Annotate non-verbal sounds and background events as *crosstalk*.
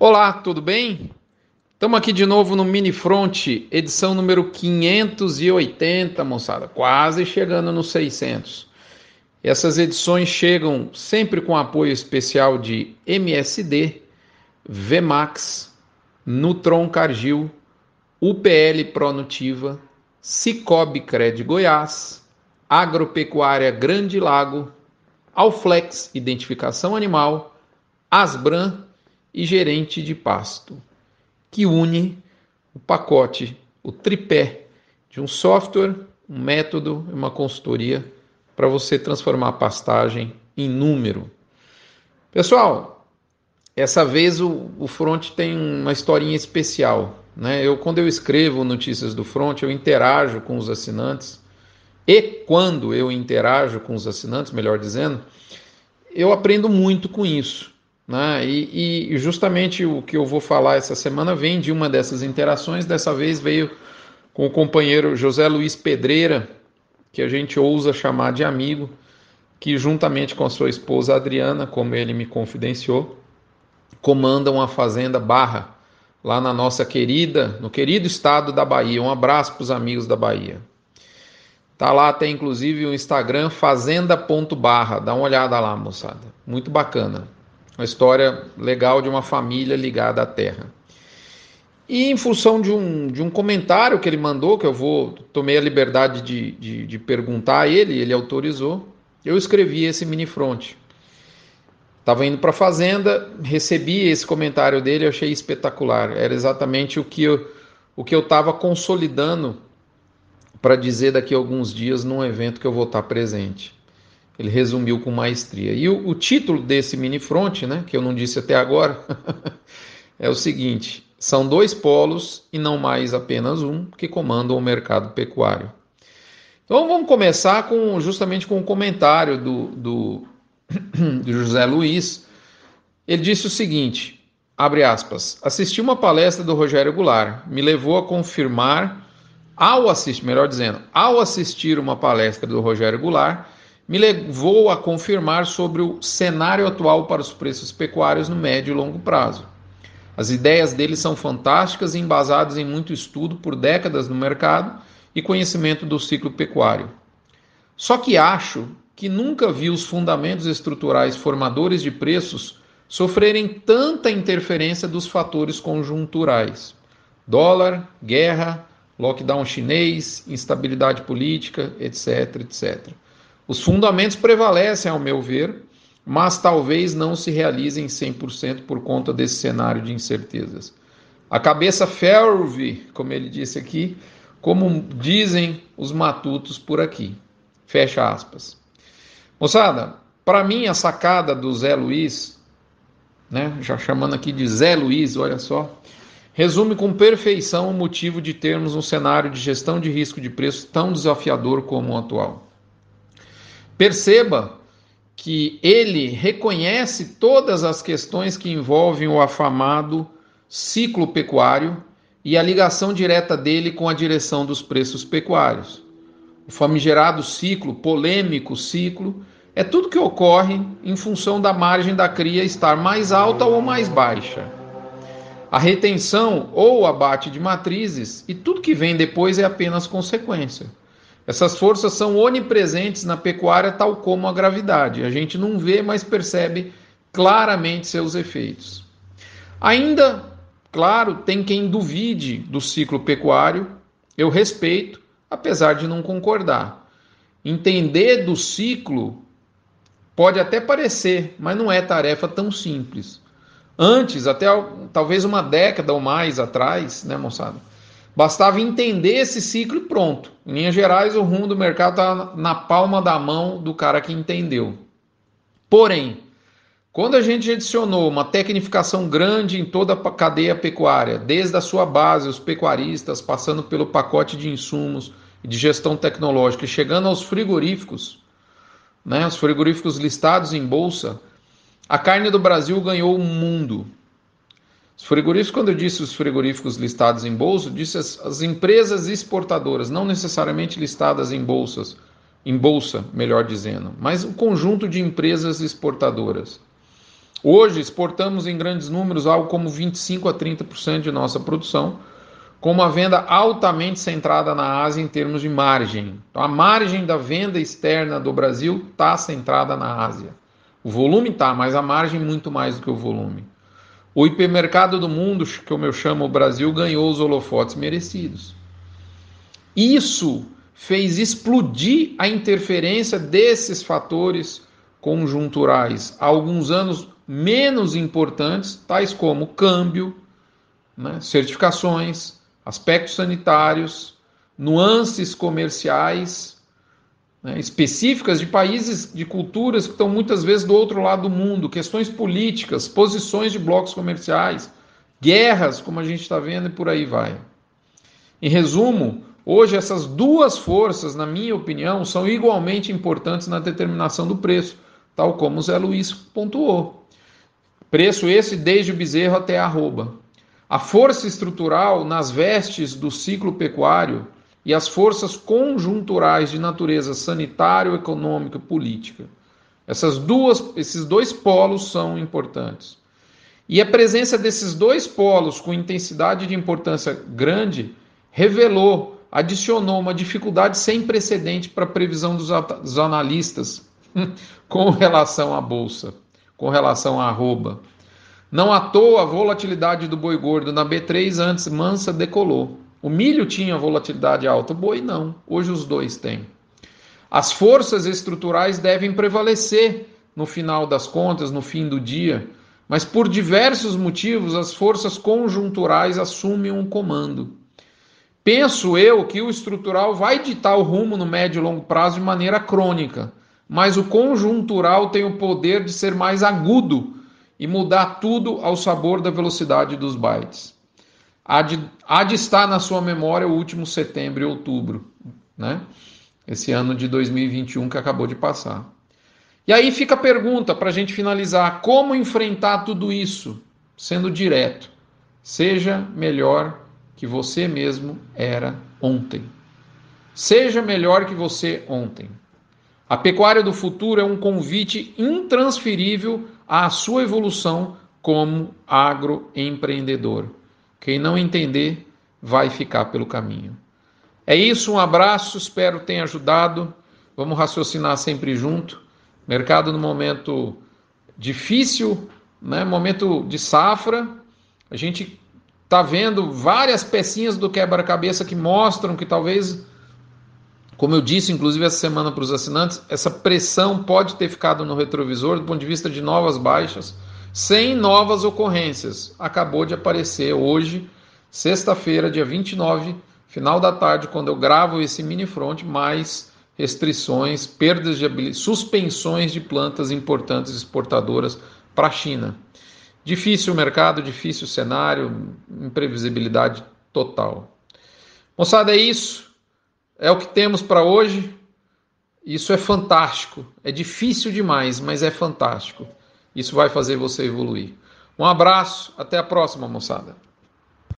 Olá, tudo bem? Estamos aqui de novo no Mini Front, edição número 580, moçada, quase chegando nos 600. Essas edições chegam sempre com apoio especial de MSD, Vmax, Nutron Cargill, UPL Pronutiva, Cicobi Cred Goiás, Agropecuária Grande Lago, Alflex Identificação Animal, Asbran e gerente de pasto, que une o pacote, o tripé de um software, um método e uma consultoria para você transformar a pastagem em número. Pessoal, essa vez o, o Front tem uma historinha especial. Né? Eu, quando eu escrevo notícias do Front, eu interajo com os assinantes. E quando eu interajo com os assinantes, melhor dizendo, eu aprendo muito com isso. Né? E, e, justamente o que eu vou falar essa semana vem de uma dessas interações. Dessa vez veio com o companheiro José Luiz Pedreira, que a gente ousa chamar de amigo, que juntamente com a sua esposa Adriana, como ele me confidenciou, comandam a fazenda Barra, lá na nossa querida, no querido estado da Bahia. Um abraço para os amigos da Bahia. Tá lá, tem inclusive o Instagram fazenda.barra. Dá uma olhada lá, moçada. Muito bacana. Uma história legal de uma família ligada à terra. E em função de um, de um comentário que ele mandou, que eu vou tomei a liberdade de, de, de perguntar a ele, ele autorizou, eu escrevi esse mini front. Estava indo para a fazenda, recebi esse comentário dele, achei espetacular. Era exatamente o que o que eu estava consolidando para dizer daqui a alguns dias num evento que eu vou estar presente. Ele resumiu com maestria. E o, o título desse mini front, né, que eu não disse até agora, *laughs* é o seguinte: são dois polos e não mais apenas um que comandam o mercado pecuário. Então vamos começar com justamente com o um comentário do, do, *clears throat* do José Luiz. Ele disse o seguinte: abre aspas, assisti uma palestra do Rogério Goulart, me levou a confirmar, ao assistir, melhor dizendo, ao assistir uma palestra do Rogério Goulart, me levou a confirmar sobre o cenário atual para os preços pecuários no médio e longo prazo. As ideias dele são fantásticas e embasadas em muito estudo por décadas no mercado e conhecimento do ciclo pecuário. Só que acho que nunca vi os fundamentos estruturais formadores de preços sofrerem tanta interferência dos fatores conjunturais. Dólar, guerra, lockdown chinês, instabilidade política, etc, etc. Os fundamentos prevalecem, ao meu ver, mas talvez não se realizem 100% por conta desse cenário de incertezas. A cabeça ferve, como ele disse aqui, como dizem os matutos por aqui. Fecha aspas. Moçada, para mim a sacada do Zé Luiz, né, já chamando aqui de Zé Luiz, olha só, resume com perfeição o motivo de termos um cenário de gestão de risco de preço tão desafiador como o atual. Perceba que ele reconhece todas as questões que envolvem o afamado ciclo pecuário e a ligação direta dele com a direção dos preços pecuários. O famigerado ciclo, polêmico ciclo, é tudo que ocorre em função da margem da cria estar mais alta ou mais baixa. A retenção ou abate de matrizes e tudo que vem depois é apenas consequência. Essas forças são onipresentes na pecuária, tal como a gravidade. A gente não vê, mas percebe claramente seus efeitos. Ainda, claro, tem quem duvide do ciclo pecuário. Eu respeito, apesar de não concordar. Entender do ciclo pode até parecer, mas não é tarefa tão simples. Antes, até talvez uma década ou mais atrás, né, moçada? Bastava entender esse ciclo e pronto. Em linhas gerais, o rumo do mercado está na palma da mão do cara que entendeu. Porém, quando a gente adicionou uma tecnificação grande em toda a cadeia pecuária, desde a sua base, os pecuaristas, passando pelo pacote de insumos e de gestão tecnológica, e chegando aos frigoríficos, né, os frigoríficos listados em bolsa, a carne do Brasil ganhou o mundo. Os frigoríficos, quando eu disse os frigoríficos listados em bolsa, disse as, as empresas exportadoras, não necessariamente listadas em bolsas, em bolsa, melhor dizendo, mas o conjunto de empresas exportadoras. Hoje exportamos em grandes números algo como 25 a 30% de nossa produção, com uma venda altamente centrada na Ásia em termos de margem. Então, a margem da venda externa do Brasil está centrada na Ásia. O volume está, mas a margem muito mais do que o volume. O hipermercado do mundo, como eu chamo o Brasil, ganhou os holofotes merecidos. Isso fez explodir a interferência desses fatores conjunturais alguns anos menos importantes, tais como câmbio, né, certificações, aspectos sanitários, nuances comerciais né, específicas de países, de culturas que estão muitas vezes do outro lado do mundo, questões políticas, posições de blocos comerciais, guerras, como a gente está vendo, e por aí vai. Em resumo, Hoje, essas duas forças, na minha opinião, são igualmente importantes na determinação do preço, tal como o Zé Luiz pontuou. Preço esse desde o bezerro até a arroba. A força estrutural nas vestes do ciclo pecuário e as forças conjunturais de natureza sanitário, econômica e política. Essas duas, esses dois polos são importantes. E a presença desses dois polos com intensidade de importância grande revelou adicionou uma dificuldade sem precedente para a previsão dos analistas *laughs* com relação à bolsa, com relação à arroba. Não à toa a volatilidade do boi gordo na B3 antes mansa decolou. O milho tinha volatilidade alta, o boi não. Hoje os dois têm. As forças estruturais devem prevalecer no final das contas, no fim do dia, mas por diversos motivos as forças conjunturais assumem um comando. Penso eu que o estrutural vai ditar o rumo no médio e longo prazo de maneira crônica, mas o conjuntural tem o poder de ser mais agudo e mudar tudo ao sabor da velocidade dos bytes. Há de, há de estar na sua memória o último setembro e outubro, né? Esse ano de 2021 que acabou de passar. E aí fica a pergunta para a gente finalizar: como enfrentar tudo isso? Sendo direto. Seja melhor que você mesmo era ontem. Seja melhor que você ontem. A pecuária do futuro é um convite intransferível à sua evolução como agroempreendedor. Quem não entender vai ficar pelo caminho. É isso, um abraço, espero tenha ajudado. Vamos raciocinar sempre junto. Mercado no momento difícil, né? momento de safra. A gente está vendo várias pecinhas do quebra-cabeça que mostram que talvez, como eu disse, inclusive essa semana para os assinantes, essa pressão pode ter ficado no retrovisor do ponto de vista de novas baixas, sem novas ocorrências. Acabou de aparecer hoje, sexta-feira, dia 29, final da tarde, quando eu gravo esse mini front, mais restrições, perdas de suspensões de plantas importantes exportadoras para a China. Difícil o mercado, difícil o cenário, imprevisibilidade total. Moçada, é isso. É o que temos para hoje. Isso é fantástico. É difícil demais, mas é fantástico. Isso vai fazer você evoluir. Um abraço, até a próxima, moçada.